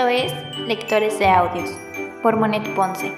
Esto es Lectores de Audios por Monet Ponce.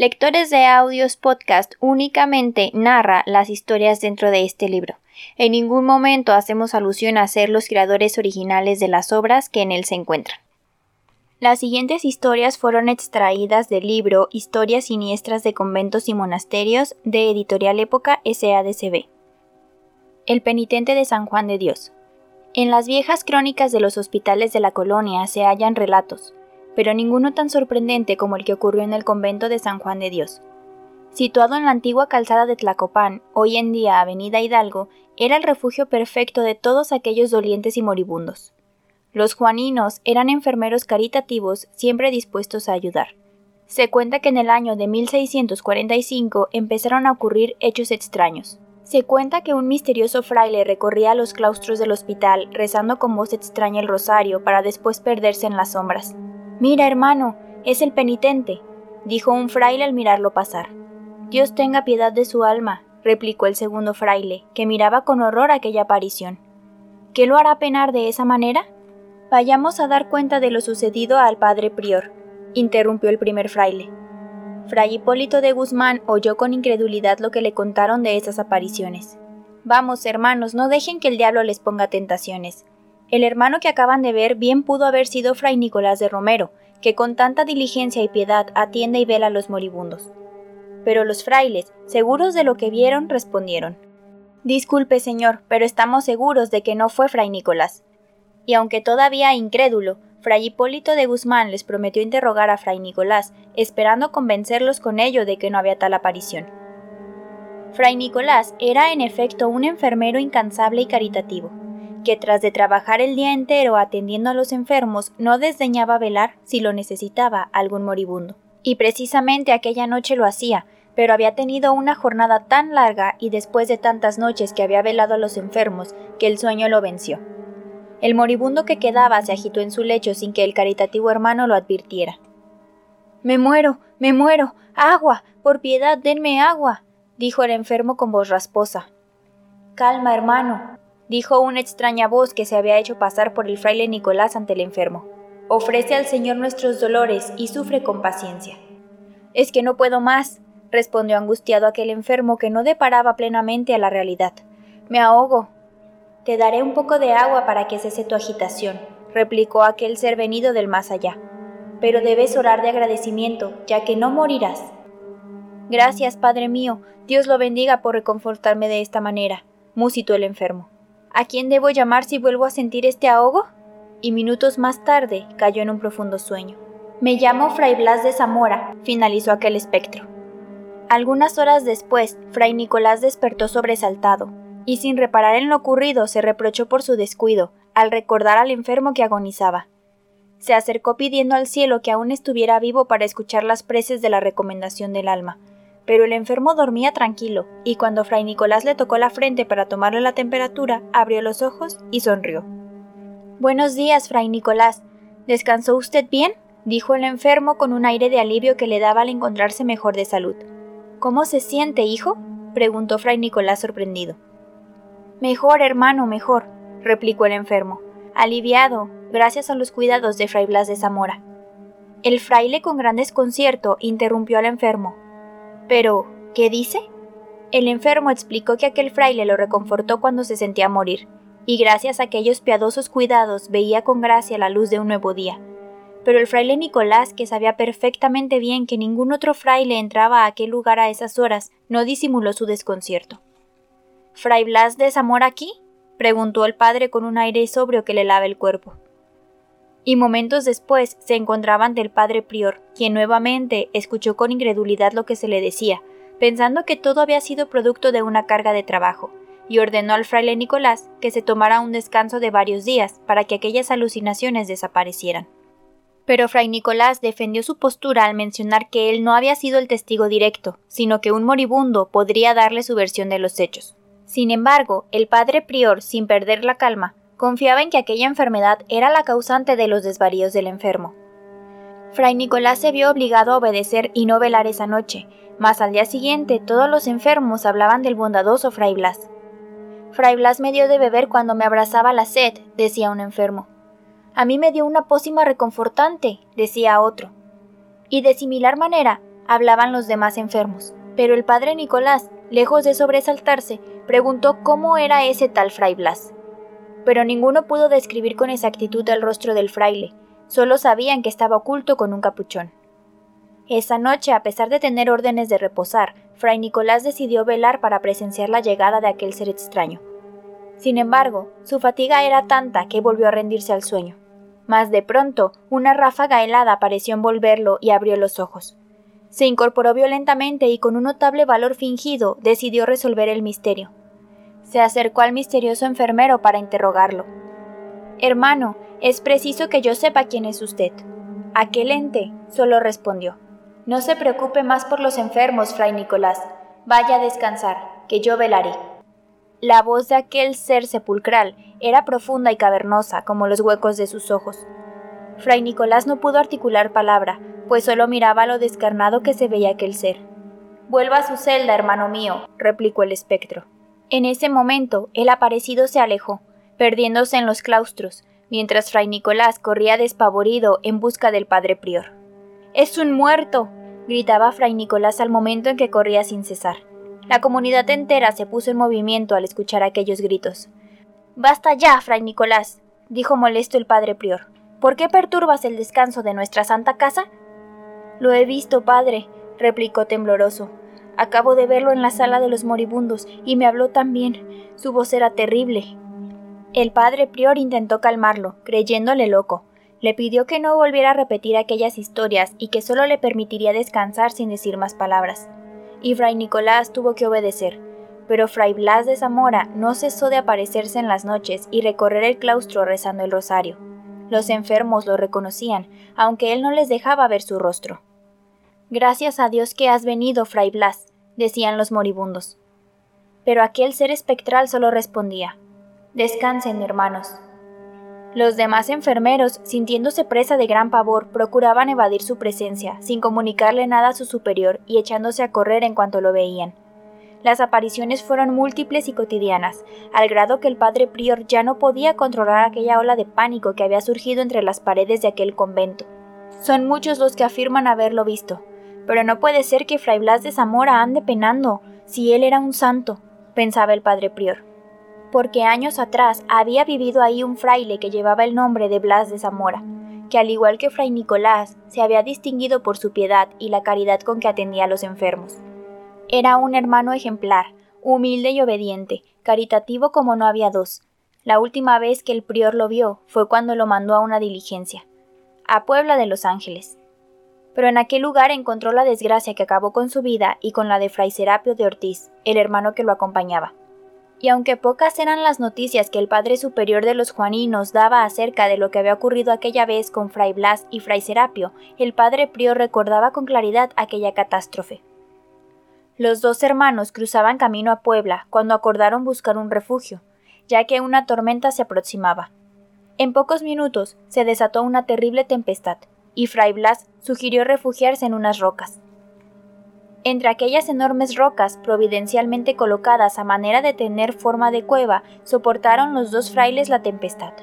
Lectores de Audios Podcast únicamente narra las historias dentro de este libro. En ningún momento hacemos alusión a ser los creadores originales de las obras que en él se encuentran. Las siguientes historias fueron extraídas del libro Historias siniestras de conventos y monasterios de Editorial Época SADCB. El penitente de San Juan de Dios. En las viejas crónicas de los hospitales de la colonia se hallan relatos, pero ninguno tan sorprendente como el que ocurrió en el convento de San Juan de Dios. Situado en la antigua calzada de Tlacopán, hoy en día Avenida Hidalgo, era el refugio perfecto de todos aquellos dolientes y moribundos. Los juaninos eran enfermeros caritativos siempre dispuestos a ayudar. Se cuenta que en el año de 1645 empezaron a ocurrir hechos extraños. Se cuenta que un misterioso fraile recorría los claustros del hospital rezando con voz extraña el rosario para después perderse en las sombras. Mira, hermano, es el penitente, dijo un fraile al mirarlo pasar. Dios tenga piedad de su alma, replicó el segundo fraile, que miraba con horror aquella aparición. ¿Qué lo hará penar de esa manera? Vayamos a dar cuenta de lo sucedido al padre prior, interrumpió el primer fraile. Fray Hipólito de Guzmán oyó con incredulidad lo que le contaron de esas apariciones. Vamos, hermanos, no dejen que el diablo les ponga tentaciones. El hermano que acaban de ver bien pudo haber sido Fray Nicolás de Romero, que con tanta diligencia y piedad atiende y vela a los moribundos. Pero los frailes, seguros de lo que vieron, respondieron Disculpe, señor, pero estamos seguros de que no fue Fray Nicolás. Y aunque todavía incrédulo, Fray Hipólito de Guzmán les prometió interrogar a Fray Nicolás, esperando convencerlos con ello de que no había tal aparición. Fray Nicolás era en efecto un enfermero incansable y caritativo que tras de trabajar el día entero atendiendo a los enfermos no desdeñaba velar si lo necesitaba algún moribundo. Y precisamente aquella noche lo hacía, pero había tenido una jornada tan larga y después de tantas noches que había velado a los enfermos que el sueño lo venció. El moribundo que quedaba se agitó en su lecho sin que el caritativo hermano lo advirtiera. Me muero, me muero. Agua. Por piedad, denme agua. dijo el enfermo con voz rasposa. Calma, hermano, dijo una extraña voz que se había hecho pasar por el fraile Nicolás ante el enfermo. Ofrece al Señor nuestros dolores y sufre con paciencia. Es que no puedo más, respondió angustiado aquel enfermo que no deparaba plenamente a la realidad. Me ahogo. Te daré un poco de agua para que cese tu agitación, replicó aquel ser venido del más allá. Pero debes orar de agradecimiento, ya que no morirás. Gracias, Padre mío, Dios lo bendiga por reconfortarme de esta manera, musitó el enfermo. ¿A quién debo llamar si vuelvo a sentir este ahogo? Y minutos más tarde cayó en un profundo sueño. Me llamo Fray Blas de Zamora, finalizó aquel espectro. Algunas horas después, Fray Nicolás despertó sobresaltado, y sin reparar en lo ocurrido se reprochó por su descuido, al recordar al enfermo que agonizaba. Se acercó pidiendo al cielo que aún estuviera vivo para escuchar las preces de la recomendación del alma, pero el enfermo dormía tranquilo, y cuando Fray Nicolás le tocó la frente para tomarle la temperatura, abrió los ojos y sonrió. Buenos días, Fray Nicolás. ¿Descansó usted bien? dijo el enfermo con un aire de alivio que le daba al encontrarse mejor de salud. ¿Cómo se siente, hijo? preguntó Fray Nicolás sorprendido. Mejor, hermano, mejor, replicó el enfermo, aliviado, gracias a los cuidados de Fray Blas de Zamora. El fraile con gran desconcierto interrumpió al enfermo, pero, ¿qué dice? El enfermo explicó que aquel fraile lo reconfortó cuando se sentía morir, y gracias a aquellos piadosos cuidados veía con gracia la luz de un nuevo día. Pero el fraile Nicolás, que sabía perfectamente bien que ningún otro fraile entraba a aquel lugar a esas horas, no disimuló su desconcierto. ¿Fray Blas de Zamora aquí? preguntó el padre con un aire sobrio que le lava el cuerpo y momentos después se encontraba ante el padre prior, quien nuevamente escuchó con incredulidad lo que se le decía, pensando que todo había sido producto de una carga de trabajo, y ordenó al fraile Nicolás que se tomara un descanso de varios días para que aquellas alucinaciones desaparecieran. Pero Fray Nicolás defendió su postura al mencionar que él no había sido el testigo directo, sino que un moribundo podría darle su versión de los hechos. Sin embargo, el padre prior, sin perder la calma, confiaba en que aquella enfermedad era la causante de los desvaríos del enfermo. Fray Nicolás se vio obligado a obedecer y no velar esa noche, mas al día siguiente todos los enfermos hablaban del bondadoso Fray Blas. Fray Blas me dio de beber cuando me abrazaba la sed, decía un enfermo. A mí me dio una pócima reconfortante, decía otro. Y de similar manera hablaban los demás enfermos. Pero el padre Nicolás, lejos de sobresaltarse, preguntó cómo era ese tal fray Blas. Pero ninguno pudo describir con exactitud el rostro del fraile, solo sabían que estaba oculto con un capuchón. Esa noche, a pesar de tener órdenes de reposar, fray Nicolás decidió velar para presenciar la llegada de aquel ser extraño. Sin embargo, su fatiga era tanta que volvió a rendirse al sueño. Mas de pronto, una ráfaga helada pareció envolverlo y abrió los ojos. Se incorporó violentamente y con un notable valor fingido decidió resolver el misterio. Se acercó al misterioso enfermero para interrogarlo. Hermano, es preciso que yo sepa quién es usted. Aquel ente solo respondió. No se preocupe más por los enfermos, fray Nicolás. Vaya a descansar, que yo velaré. La voz de aquel ser sepulcral era profunda y cavernosa como los huecos de sus ojos. Fray Nicolás no pudo articular palabra, pues solo miraba lo descarnado que se veía aquel ser. Vuelva a su celda, hermano mío, replicó el espectro. En ese momento el aparecido se alejó, perdiéndose en los claustros, mientras Fray Nicolás corría despavorido en busca del padre prior. ¡Es un muerto! gritaba Fray Nicolás al momento en que corría sin cesar. La comunidad entera se puso en movimiento al escuchar aquellos gritos. Basta ya, fray Nicolás, dijo molesto el padre prior. ¿Por qué perturbas el descanso de nuestra santa casa? Lo he visto, padre, replicó tembloroso. Acabo de verlo en la sala de los moribundos y me habló también. Su voz era terrible. El padre prior intentó calmarlo, creyéndole loco. Le pidió que no volviera a repetir aquellas historias y que solo le permitiría descansar sin decir más palabras y Fray Nicolás tuvo que obedecer. Pero Fray Blas de Zamora no cesó de aparecerse en las noches y recorrer el claustro rezando el rosario. Los enfermos lo reconocían, aunque él no les dejaba ver su rostro. Gracias a Dios que has venido, Fray Blas, decían los moribundos. Pero aquel ser espectral solo respondía Descansen, hermanos, los demás enfermeros, sintiéndose presa de gran pavor, procuraban evadir su presencia, sin comunicarle nada a su superior y echándose a correr en cuanto lo veían. Las apariciones fueron múltiples y cotidianas, al grado que el padre prior ya no podía controlar aquella ola de pánico que había surgido entre las paredes de aquel convento. Son muchos los que afirman haberlo visto, pero no puede ser que Fray Blas de Zamora ande penando, si él era un santo, pensaba el padre prior porque años atrás había vivido ahí un fraile que llevaba el nombre de Blas de Zamora, que al igual que Fray Nicolás, se había distinguido por su piedad y la caridad con que atendía a los enfermos. Era un hermano ejemplar, humilde y obediente, caritativo como no había dos. La última vez que el prior lo vio fue cuando lo mandó a una diligencia, a Puebla de Los Ángeles. Pero en aquel lugar encontró la desgracia que acabó con su vida y con la de Fray Serapio de Ortiz, el hermano que lo acompañaba y aunque pocas eran las noticias que el padre superior de los juaninos daba acerca de lo que había ocurrido aquella vez con fray Blas y fray Serapio, el padre prior recordaba con claridad aquella catástrofe. Los dos hermanos cruzaban camino a Puebla cuando acordaron buscar un refugio, ya que una tormenta se aproximaba. En pocos minutos se desató una terrible tempestad, y fray Blas sugirió refugiarse en unas rocas. Entre aquellas enormes rocas providencialmente colocadas a manera de tener forma de cueva, soportaron los dos frailes la tempestad.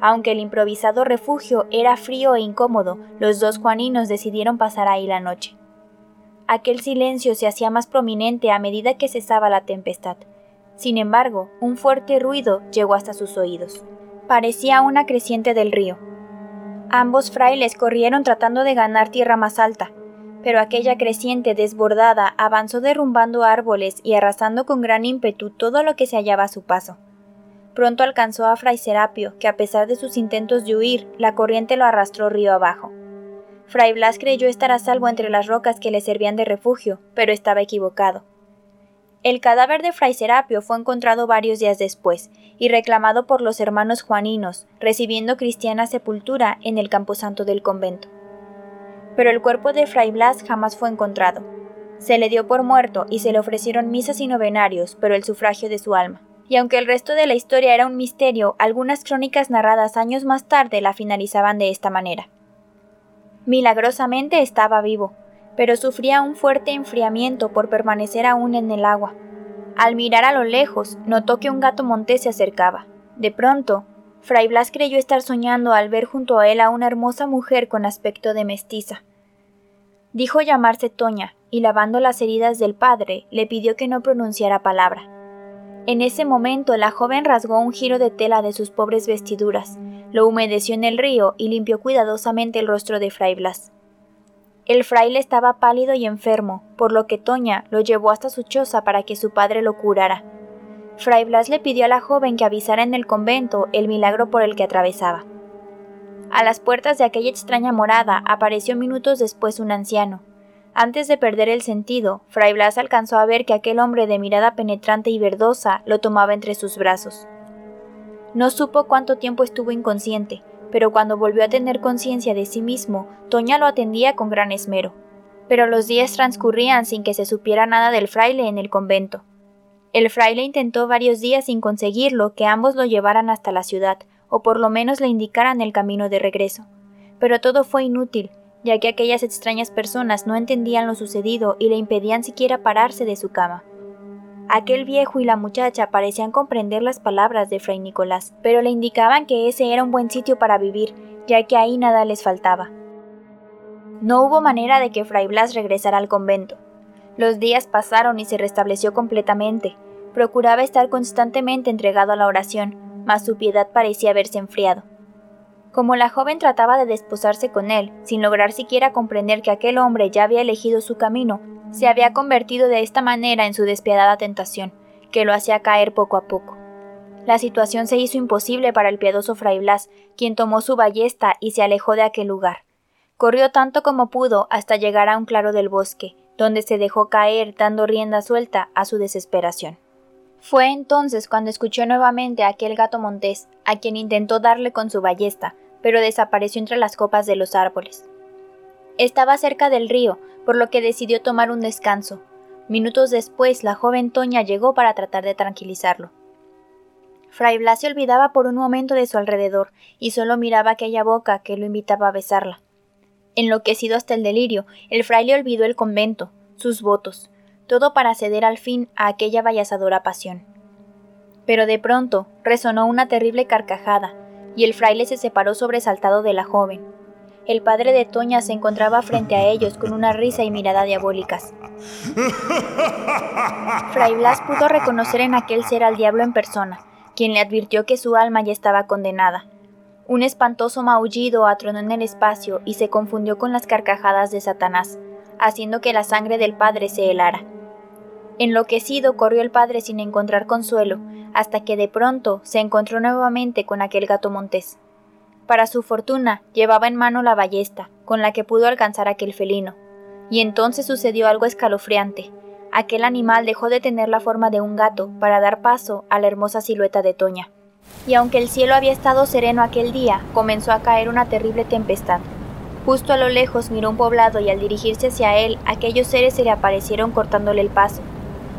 Aunque el improvisado refugio era frío e incómodo, los dos juaninos decidieron pasar ahí la noche. Aquel silencio se hacía más prominente a medida que cesaba la tempestad. Sin embargo, un fuerte ruido llegó hasta sus oídos. Parecía una creciente del río. Ambos frailes corrieron tratando de ganar tierra más alta, pero aquella creciente desbordada avanzó derrumbando árboles y arrasando con gran ímpetu todo lo que se hallaba a su paso. Pronto alcanzó a Fray Serapio, que a pesar de sus intentos de huir, la corriente lo arrastró río abajo. Fray Blas creyó estar a salvo entre las rocas que le servían de refugio, pero estaba equivocado. El cadáver de Fray Serapio fue encontrado varios días después y reclamado por los hermanos juaninos, recibiendo cristiana sepultura en el camposanto del convento. Pero el cuerpo de Fray Blas jamás fue encontrado. Se le dio por muerto y se le ofrecieron misas y novenarios, pero el sufragio de su alma. Y aunque el resto de la historia era un misterio, algunas crónicas narradas años más tarde la finalizaban de esta manera. Milagrosamente estaba vivo, pero sufría un fuerte enfriamiento por permanecer aún en el agua. Al mirar a lo lejos, notó que un gato montés se acercaba. De pronto, Fray Blas creyó estar soñando al ver junto a él a una hermosa mujer con aspecto de mestiza. Dijo llamarse Toña, y lavando las heridas del padre, le pidió que no pronunciara palabra. En ese momento la joven rasgó un giro de tela de sus pobres vestiduras, lo humedeció en el río y limpió cuidadosamente el rostro de Fray Blas. El fraile estaba pálido y enfermo, por lo que Toña lo llevó hasta su choza para que su padre lo curara. Fray Blas le pidió a la joven que avisara en el convento el milagro por el que atravesaba. A las puertas de aquella extraña morada apareció minutos después un anciano. Antes de perder el sentido, Fray Blas alcanzó a ver que aquel hombre de mirada penetrante y verdosa lo tomaba entre sus brazos. No supo cuánto tiempo estuvo inconsciente, pero cuando volvió a tener conciencia de sí mismo, Toña lo atendía con gran esmero. Pero los días transcurrían sin que se supiera nada del fraile en el convento. El fraile intentó varios días sin conseguirlo que ambos lo llevaran hasta la ciudad, o por lo menos le indicaran el camino de regreso. Pero todo fue inútil, ya que aquellas extrañas personas no entendían lo sucedido y le impedían siquiera pararse de su cama. Aquel viejo y la muchacha parecían comprender las palabras de Fray Nicolás, pero le indicaban que ese era un buen sitio para vivir, ya que ahí nada les faltaba. No hubo manera de que Fray Blas regresara al convento. Los días pasaron y se restableció completamente. Procuraba estar constantemente entregado a la oración, mas su piedad parecía haberse enfriado. Como la joven trataba de desposarse con él, sin lograr siquiera comprender que aquel hombre ya había elegido su camino, se había convertido de esta manera en su despiadada tentación, que lo hacía caer poco a poco. La situación se hizo imposible para el piadoso fray Blas, quien tomó su ballesta y se alejó de aquel lugar. Corrió tanto como pudo hasta llegar a un claro del bosque, donde se dejó caer dando rienda suelta a su desesperación. Fue entonces cuando escuchó nuevamente a aquel gato montés, a quien intentó darle con su ballesta, pero desapareció entre las copas de los árboles. Estaba cerca del río, por lo que decidió tomar un descanso. Minutos después, la joven Toña llegó para tratar de tranquilizarlo. Fray Blas se olvidaba por un momento de su alrededor y solo miraba aquella boca que lo invitaba a besarla. Enloquecido hasta el delirio, el fraile olvidó el convento, sus votos, todo para ceder al fin a aquella vallazadora pasión. Pero de pronto resonó una terrible carcajada, y el fraile se separó sobresaltado de la joven. El padre de Toña se encontraba frente a ellos con una risa y mirada diabólicas. Fray Blas pudo reconocer en aquel ser al diablo en persona, quien le advirtió que su alma ya estaba condenada. Un espantoso maullido atronó en el espacio y se confundió con las carcajadas de Satanás, haciendo que la sangre del padre se helara. Enloquecido corrió el padre sin encontrar consuelo, hasta que de pronto se encontró nuevamente con aquel gato montés. Para su fortuna, llevaba en mano la ballesta, con la que pudo alcanzar aquel felino. Y entonces sucedió algo escalofriante. Aquel animal dejó de tener la forma de un gato para dar paso a la hermosa silueta de Toña. Y aunque el cielo había estado sereno aquel día, comenzó a caer una terrible tempestad. Justo a lo lejos miró un poblado y al dirigirse hacia él, aquellos seres se le aparecieron cortándole el paso.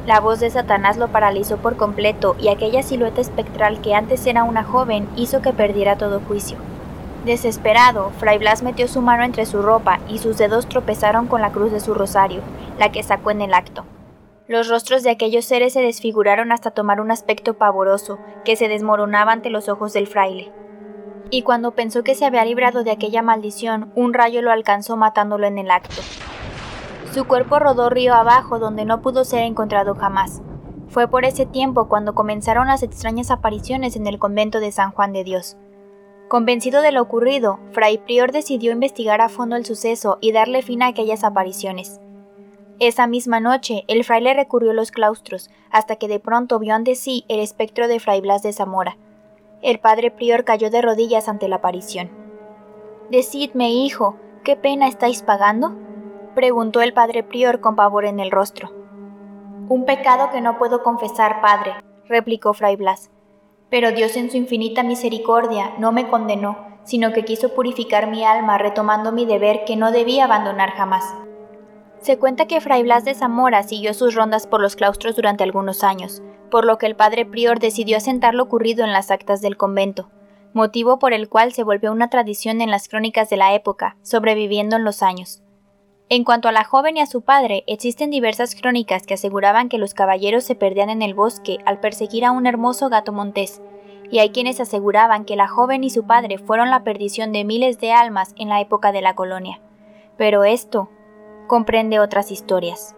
La voz de Satanás lo paralizó por completo y aquella silueta espectral que antes era una joven hizo que perdiera todo juicio. Desesperado, Fray Blas metió su mano entre su ropa y sus dedos tropezaron con la cruz de su rosario, la que sacó en el acto. Los rostros de aquellos seres se desfiguraron hasta tomar un aspecto pavoroso, que se desmoronaba ante los ojos del fraile. Y cuando pensó que se había librado de aquella maldición, un rayo lo alcanzó matándolo en el acto. Su cuerpo rodó río abajo donde no pudo ser encontrado jamás. Fue por ese tiempo cuando comenzaron las extrañas apariciones en el convento de San Juan de Dios. Convencido de lo ocurrido, Fray Prior decidió investigar a fondo el suceso y darle fin a aquellas apariciones. Esa misma noche, el fraile recurrió a los claustros, hasta que de pronto vio ante sí el espectro de Fray Blas de Zamora. El padre Prior cayó de rodillas ante la aparición. Decidme, hijo, ¿qué pena estáis pagando? preguntó el padre Prior con pavor en el rostro. Un pecado que no puedo confesar, padre, replicó Fray Blas. Pero Dios en su infinita misericordia no me condenó, sino que quiso purificar mi alma retomando mi deber que no debía abandonar jamás. Se cuenta que Fray Blas de Zamora siguió sus rondas por los claustros durante algunos años, por lo que el padre prior decidió asentar lo ocurrido en las actas del convento, motivo por el cual se volvió una tradición en las crónicas de la época, sobreviviendo en los años. En cuanto a la joven y a su padre, existen diversas crónicas que aseguraban que los caballeros se perdían en el bosque al perseguir a un hermoso gato montés, y hay quienes aseguraban que la joven y su padre fueron la perdición de miles de almas en la época de la colonia. Pero esto comprende otras historias.